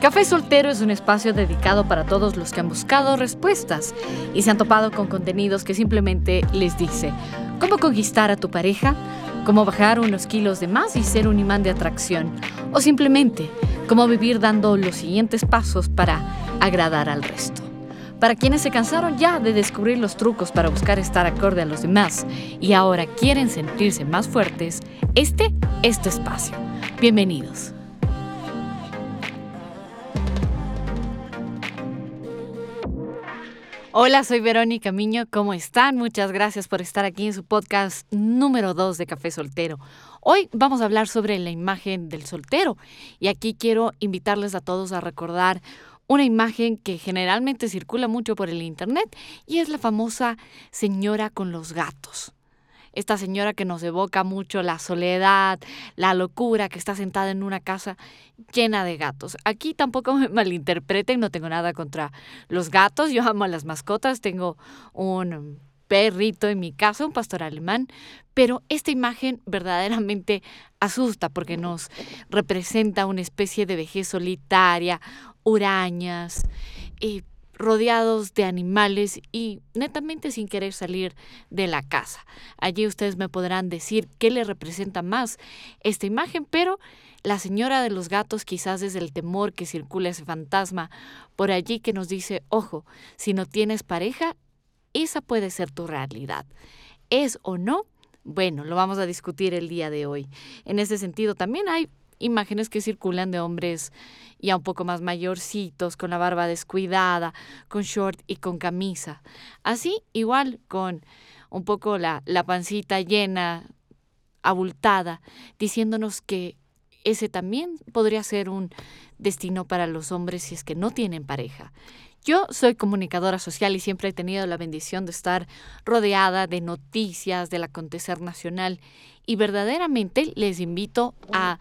Café Soltero es un espacio dedicado para todos los que han buscado respuestas y se han topado con contenidos que simplemente les dice cómo conquistar a tu pareja, cómo bajar unos kilos de más y ser un imán de atracción, o simplemente cómo vivir dando los siguientes pasos para agradar al resto. Para quienes se cansaron ya de descubrir los trucos para buscar estar acorde a los demás y ahora quieren sentirse más fuertes, este es tu espacio. Bienvenidos. Hola, soy Verónica Miño, ¿cómo están? Muchas gracias por estar aquí en su podcast número 2 de Café Soltero. Hoy vamos a hablar sobre la imagen del soltero y aquí quiero invitarles a todos a recordar una imagen que generalmente circula mucho por el Internet y es la famosa señora con los gatos esta señora que nos evoca mucho la soledad, la locura, que está sentada en una casa llena de gatos. Aquí tampoco me malinterpreten, no tengo nada contra los gatos, yo amo a las mascotas, tengo un perrito en mi casa, un pastor alemán, pero esta imagen verdaderamente asusta porque nos representa una especie de vejez solitaria, hurañas, y rodeados de animales y netamente sin querer salir de la casa. Allí ustedes me podrán decir qué le representa más esta imagen, pero la señora de los gatos quizás es el temor que circula ese fantasma por allí que nos dice, ojo, si no tienes pareja, esa puede ser tu realidad. ¿Es o no? Bueno, lo vamos a discutir el día de hoy. En ese sentido, también hay imágenes que circulan de hombres ya un poco más mayorcitos, con la barba descuidada, con short y con camisa. Así, igual con un poco la, la pancita llena, abultada, diciéndonos que ese también podría ser un destino para los hombres si es que no tienen pareja. Yo soy comunicadora social y siempre he tenido la bendición de estar rodeada de noticias del acontecer nacional y verdaderamente les invito a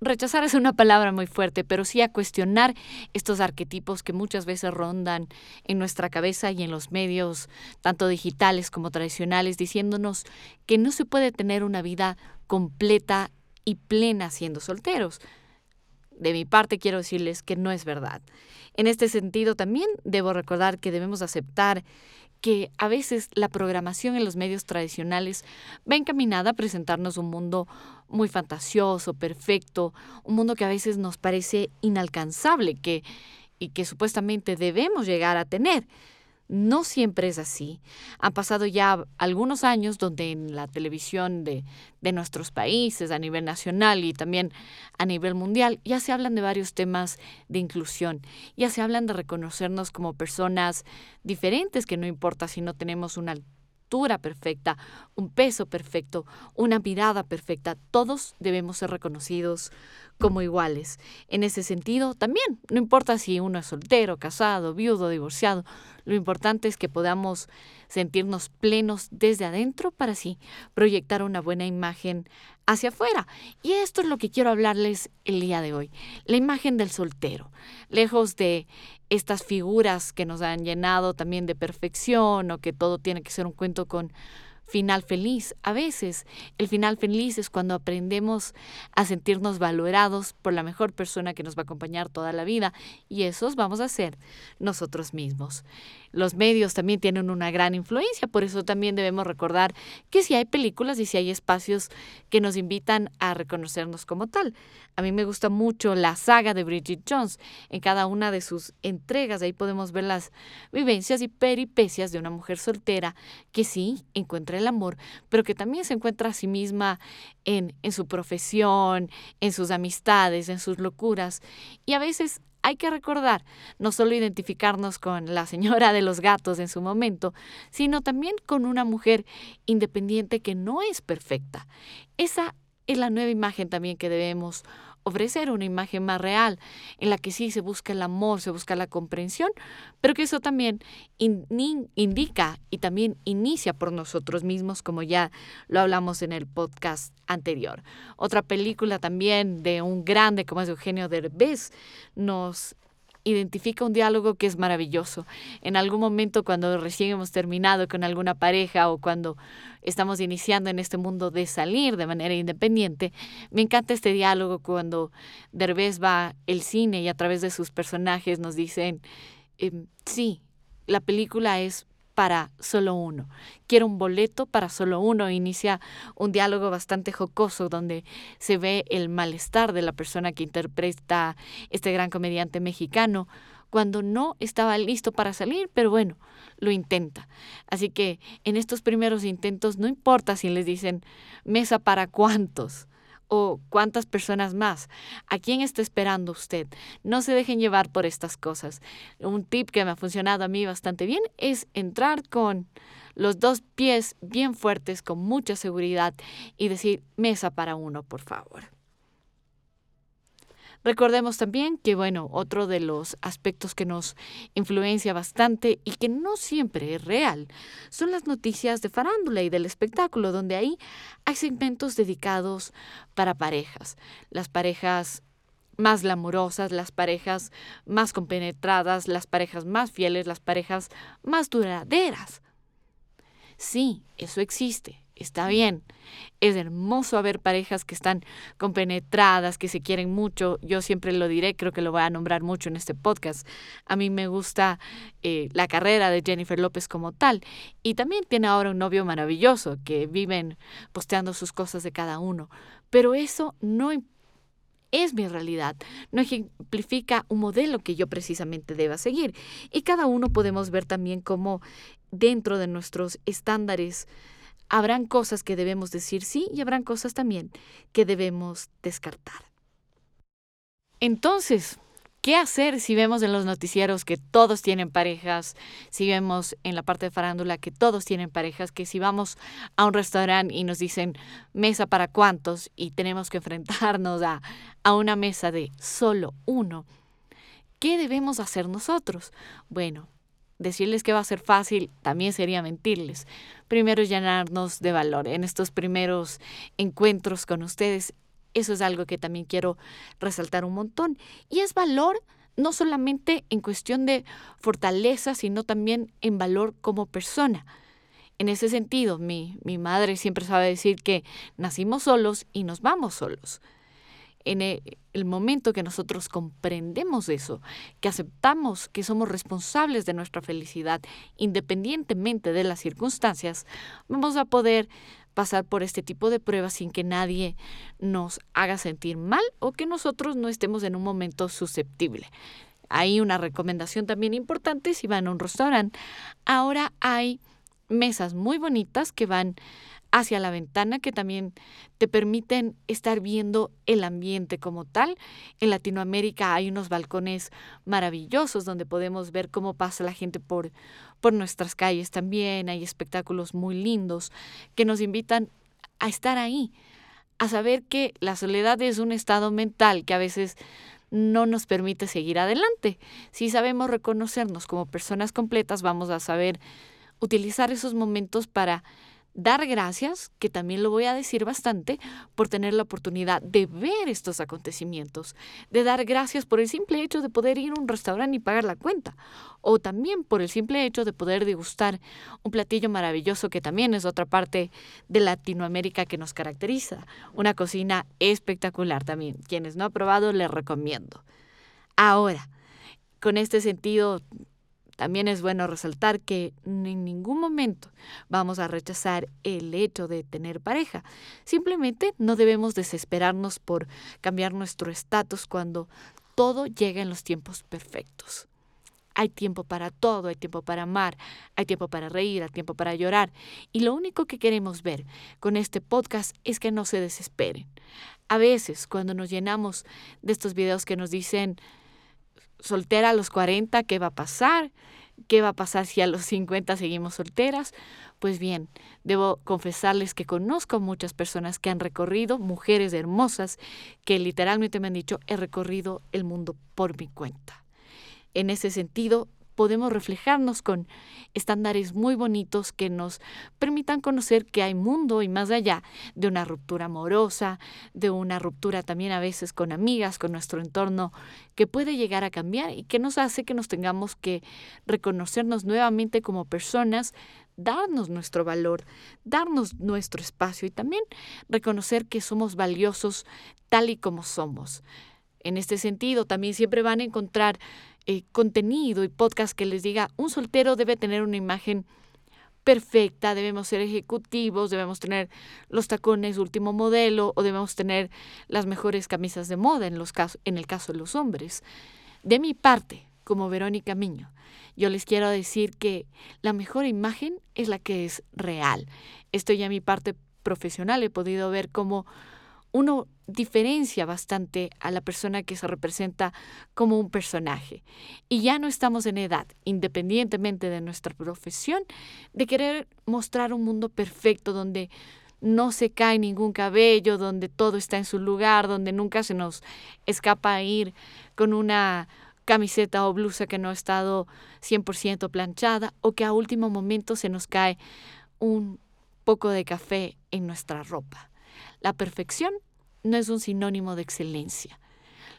rechazar es una palabra muy fuerte, pero sí a cuestionar estos arquetipos que muchas veces rondan en nuestra cabeza y en los medios, tanto digitales como tradicionales, diciéndonos que no se puede tener una vida completa y plena siendo solteros. De mi parte quiero decirles que no es verdad. En este sentido también debo recordar que debemos aceptar que a veces la programación en los medios tradicionales va encaminada a presentarnos un mundo muy fantasioso, perfecto, un mundo que a veces nos parece inalcanzable que, y que supuestamente debemos llegar a tener. No siempre es así. Han pasado ya algunos años donde en la televisión de, de, nuestros países, a nivel nacional y también a nivel mundial, ya se hablan de varios temas de inclusión, ya se hablan de reconocernos como personas diferentes, que no importa si no tenemos una perfecta, un peso perfecto, una mirada perfecta. Todos debemos ser reconocidos como iguales. En ese sentido, también, no importa si uno es soltero, casado, viudo, divorciado, lo importante es que podamos sentirnos plenos desde adentro para así proyectar una buena imagen hacia afuera. Y esto es lo que quiero hablarles el día de hoy, la imagen del soltero. Lejos de estas figuras que nos han llenado también de perfección o que todo tiene que ser un cuento con final feliz. A veces el final feliz es cuando aprendemos a sentirnos valorados por la mejor persona que nos va a acompañar toda la vida y esos vamos a ser nosotros mismos. Los medios también tienen una gran influencia, por eso también debemos recordar que si hay películas y si hay espacios que nos invitan a reconocernos como tal. A mí me gusta mucho la saga de Bridget Jones. En cada una de sus entregas ahí podemos ver las vivencias y peripecias de una mujer soltera que sí encuentra el amor, pero que también se encuentra a sí misma en, en su profesión, en sus amistades, en sus locuras. Y a veces hay que recordar no solo identificarnos con la señora de los gatos en su momento, sino también con una mujer independiente que no es perfecta. Esa es la nueva imagen también que debemos ofrecer una imagen más real, en la que sí se busca el amor, se busca la comprensión, pero que eso también indica y también inicia por nosotros mismos, como ya lo hablamos en el podcast anterior. Otra película también de un grande como es Eugenio Derbez nos identifica un diálogo que es maravilloso. En algún momento cuando recién hemos terminado con alguna pareja o cuando estamos iniciando en este mundo de salir de manera independiente, me encanta este diálogo cuando Derbez va el cine y a través de sus personajes nos dicen, em, sí, la película es para solo uno. Quiero un boleto para solo uno. Inicia un diálogo bastante jocoso donde se ve el malestar de la persona que interpreta este gran comediante mexicano cuando no estaba listo para salir, pero bueno, lo intenta. Así que en estos primeros intentos no importa si les dicen mesa para cuántos o cuántas personas más. ¿A quién está esperando usted? No se dejen llevar por estas cosas. Un tip que me ha funcionado a mí bastante bien es entrar con los dos pies bien fuertes, con mucha seguridad y decir mesa para uno, por favor. Recordemos también que, bueno, otro de los aspectos que nos influencia bastante y que no siempre es real son las noticias de farándula y del espectáculo, donde ahí hay segmentos dedicados para parejas. Las parejas más glamurosas, las parejas más compenetradas, las parejas más fieles, las parejas más duraderas. Sí, eso existe está bien. Es hermoso ver parejas que están compenetradas, que se quieren mucho. Yo siempre lo diré, creo que lo voy a nombrar mucho en este podcast. A mí me gusta eh, la carrera de Jennifer López como tal. Y también tiene ahora un novio maravilloso que viven posteando sus cosas de cada uno. Pero eso no es mi realidad, no ejemplifica un modelo que yo precisamente deba seguir. Y cada uno podemos ver también cómo dentro de nuestros estándares Habrán cosas que debemos decir sí y habrán cosas también que debemos descartar. Entonces, ¿qué hacer si vemos en los noticieros que todos tienen parejas? Si vemos en la parte de farándula que todos tienen parejas, que si vamos a un restaurante y nos dicen mesa para cuántos y tenemos que enfrentarnos a, a una mesa de solo uno, ¿qué debemos hacer nosotros? Bueno, decirles que va a ser fácil también sería mentirles. Primero llenarnos de valor en estos primeros encuentros con ustedes. Eso es algo que también quiero resaltar un montón. Y es valor no solamente en cuestión de fortaleza, sino también en valor como persona. En ese sentido, mi, mi madre siempre sabe decir que nacimos solos y nos vamos solos en e, el momento que nosotros comprendemos eso, que aceptamos que somos responsables de nuestra felicidad independientemente de las circunstancias, vamos a poder pasar por este tipo de pruebas sin que nadie nos haga sentir mal o que nosotros no estemos en un momento susceptible. Hay una recomendación también importante si van a un restaurante. Ahora hay mesas muy bonitas que van hacia la ventana que también te permiten estar viendo el ambiente como tal. En Latinoamérica hay unos balcones maravillosos donde podemos ver cómo pasa la gente por, por nuestras calles también. Hay espectáculos muy lindos que nos invitan a estar ahí, a saber que la soledad es un estado mental que a veces no nos permite seguir adelante. Si sabemos reconocernos como personas completas, vamos a saber utilizar esos momentos para dar gracias, que también lo voy a decir bastante, por tener la oportunidad de ver estos acontecimientos, de dar gracias por el simple hecho de poder ir a un restaurante y pagar la cuenta, o también por el simple hecho de poder degustar un platillo maravilloso que también es otra parte de Latinoamérica que nos caracteriza, una cocina espectacular también. Quienes no han probado, les recomiendo. Ahora, con este sentido también es bueno resaltar que en ningún momento vamos a rechazar el hecho de tener pareja. Simplemente no debemos desesperarnos por cambiar nuestro estatus cuando todo llega en los tiempos perfectos. Hay tiempo para todo, hay tiempo para amar, hay tiempo para reír, hay tiempo para llorar. Y lo único que queremos ver con este podcast es que no se desesperen. A veces, cuando nos llenamos de estos videos que nos dicen, soltera a los 40, ¿qué va a pasar? ¿Qué va a pasar si a los 50 seguimos solteras? Pues bien, debo confesarles que conozco muchas personas que han recorrido, mujeres hermosas, que literalmente me han dicho, he recorrido el mundo por mi cuenta. En ese sentido, podemos reflejarnos con estándares muy bonitos que nos permitan conocer que hay mundo y más allá de una ruptura amorosa, de una ruptura también a veces con amigas, con nuestro entorno, que puede llegar a cambiar y que nos hace que nos tengamos que reconocernos nuevamente como personas darnos nuestro valor, darnos nuestro espacio y también reconocer que somos valiosos tal y como somos. En este sentido, también siempre van a encontrar eh, contenido y podcast que les diga, un soltero debe tener una imagen perfecta, debemos ser ejecutivos, debemos tener los tacones último modelo o debemos tener las mejores camisas de moda en, los en el caso de los hombres. De mi parte, como Verónica Miño, yo les quiero decir que la mejor imagen es la que es real. Esto ya mi parte profesional he podido ver cómo uno diferencia bastante a la persona que se representa como un personaje. Y ya no estamos en edad, independientemente de nuestra profesión, de querer mostrar un mundo perfecto donde no se cae ningún cabello, donde todo está en su lugar, donde nunca se nos escapa ir con una camiseta o blusa que no ha estado 100% planchada o que a último momento se nos cae un poco de café en nuestra ropa. La perfección no es un sinónimo de excelencia.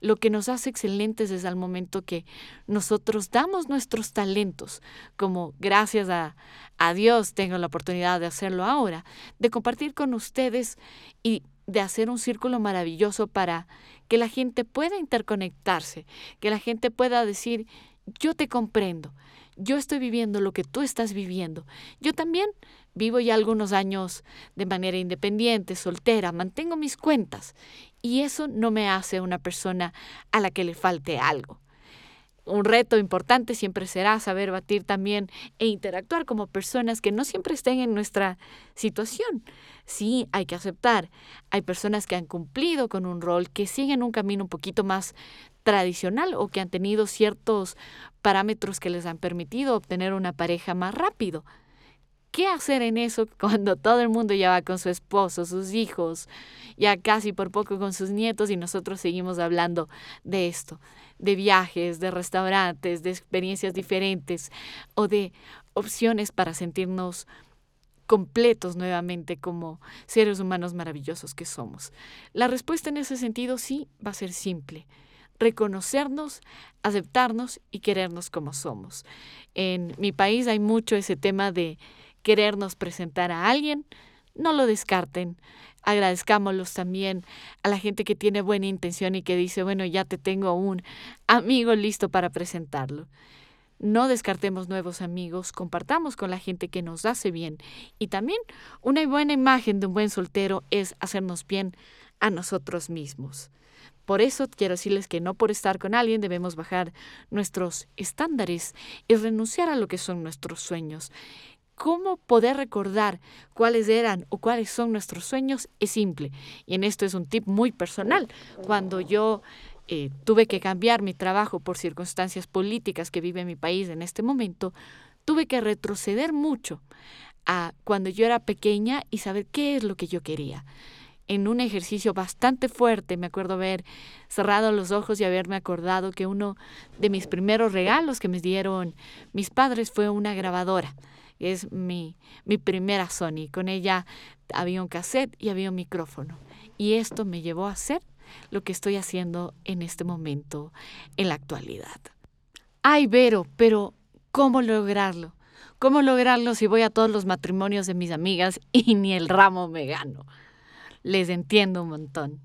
Lo que nos hace excelentes es al momento que nosotros damos nuestros talentos, como gracias a, a Dios tengo la oportunidad de hacerlo ahora, de compartir con ustedes y de hacer un círculo maravilloso para que la gente pueda interconectarse, que la gente pueda decir, yo te comprendo, yo estoy viviendo lo que tú estás viviendo. Yo también vivo ya algunos años de manera independiente, soltera, mantengo mis cuentas y eso no me hace una persona a la que le falte algo un reto importante siempre será saber batir también e interactuar como personas que no siempre estén en nuestra situación. Sí, hay que aceptar. Hay personas que han cumplido con un rol, que siguen un camino un poquito más tradicional o que han tenido ciertos parámetros que les han permitido obtener una pareja más rápido. ¿Qué hacer en eso cuando todo el mundo ya va con su esposo, sus hijos, ya casi por poco con sus nietos y nosotros seguimos hablando de esto, de viajes, de restaurantes, de experiencias diferentes o de opciones para sentirnos completos nuevamente como seres humanos maravillosos que somos? La respuesta en ese sentido sí va a ser simple reconocernos, aceptarnos y querernos como somos. En mi país hay mucho ese tema de querernos presentar a alguien, no lo descarten. Agradezcámoslos también a la gente que tiene buena intención y que dice, bueno, ya te tengo un amigo listo para presentarlo. No descartemos nuevos amigos, compartamos con la gente que nos hace bien. Y también una buena imagen de un buen soltero es hacernos bien a nosotros mismos. Por eso quiero decirles que no por estar con alguien debemos bajar nuestros estándares y renunciar a lo que son nuestros sueños. ¿Cómo poder recordar cuáles eran o cuáles son nuestros sueños? Es simple. Y en esto es un tip muy personal. Cuando yo eh, tuve que cambiar mi trabajo por circunstancias políticas que vive mi país en este momento, tuve que retroceder mucho a cuando yo era pequeña y saber qué es lo que yo quería. En un ejercicio bastante fuerte, me acuerdo haber cerrado los ojos y haberme acordado que uno de mis primeros regalos que me dieron mis padres fue una grabadora es mi, mi primera Sony. Con ella había un cassette y había un micrófono. Y esto me llevó a hacer lo que estoy haciendo en este momento, en la actualidad. Ay, Vero, pero ¿cómo lograrlo? ¿Cómo lograrlo si voy a todos los matrimonios de mis amigas y ni el ramo me gano? Les entiendo un montón,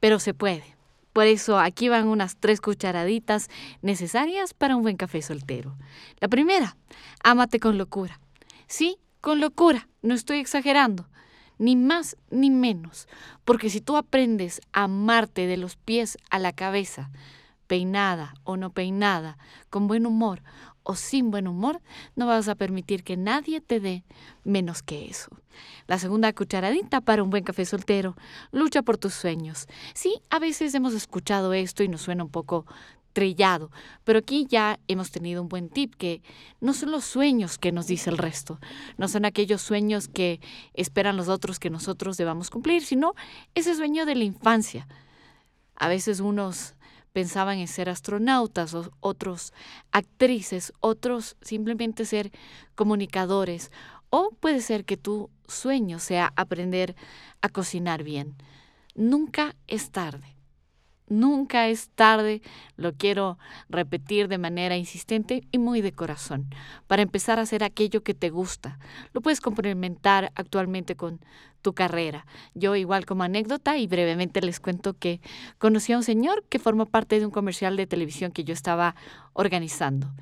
pero se puede. Por eso aquí van unas tres cucharaditas necesarias para un buen café soltero. La primera, ámate con locura. Sí, con locura, no estoy exagerando, ni más ni menos, porque si tú aprendes a amarte de los pies a la cabeza, peinada o no peinada, con buen humor o sin buen humor, no vas a permitir que nadie te dé menos que eso. La segunda cucharadita para un buen café soltero, lucha por tus sueños. Sí, a veces hemos escuchado esto y nos suena un poco Pero aquí ya hemos tenido un buen tip que no son los sueños que nos dice el resto, no son aquellos sueños que esperan los otros que nosotros debamos cumplir, sino ese sueño de la infancia. A veces unos pensaban en ser astronautas, otros actrices, otros simplemente ser comunicadores, o puede ser que tu sueño sea aprender a cocinar bien. Nunca es tarde. Nunca es tarde, lo quiero repetir de manera insistente y muy de corazón, para empezar a hacer aquello que te gusta. Lo puedes complementar actualmente con tu carrera. Yo igual como anécdota y brevemente les cuento que conocí a un señor que formó parte de un comercial de televisión que yo estaba organizando.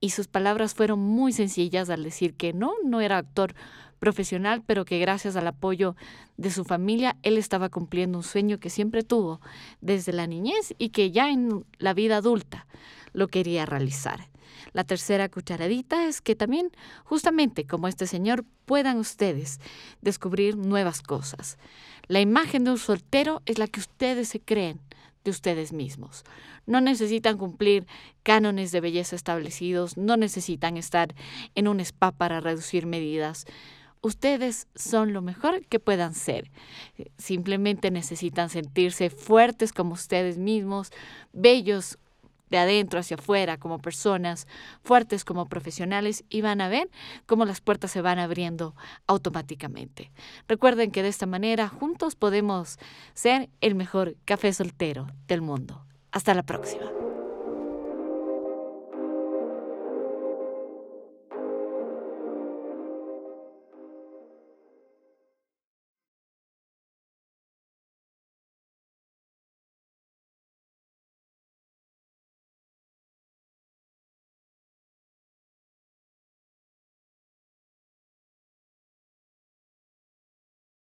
Y sus palabras fueron muy sencillas al decir que no, no era actor profesional, pero que gracias al apoyo de su familia, él estaba cumpliendo un sueño que siempre tuvo desde la niñez y que ya en la vida adulta lo quería realizar. La tercera cucharadita es que también, justamente como este señor, puedan ustedes descubrir nuevas cosas. La imagen de un soltero es la que ustedes se creen de ustedes mismos. No necesitan cumplir cánones de belleza establecidos, no necesitan estar en un spa para reducir medidas. Ustedes son lo mejor que puedan ser. Simplemente necesitan sentirse fuertes como ustedes mismos, bellos de adentro hacia afuera como personas, fuertes como profesionales y van a ver cómo las puertas se van abriendo automáticamente. Recuerden que de esta manera juntos podemos ser el mejor café soltero del mundo. Hasta la próxima.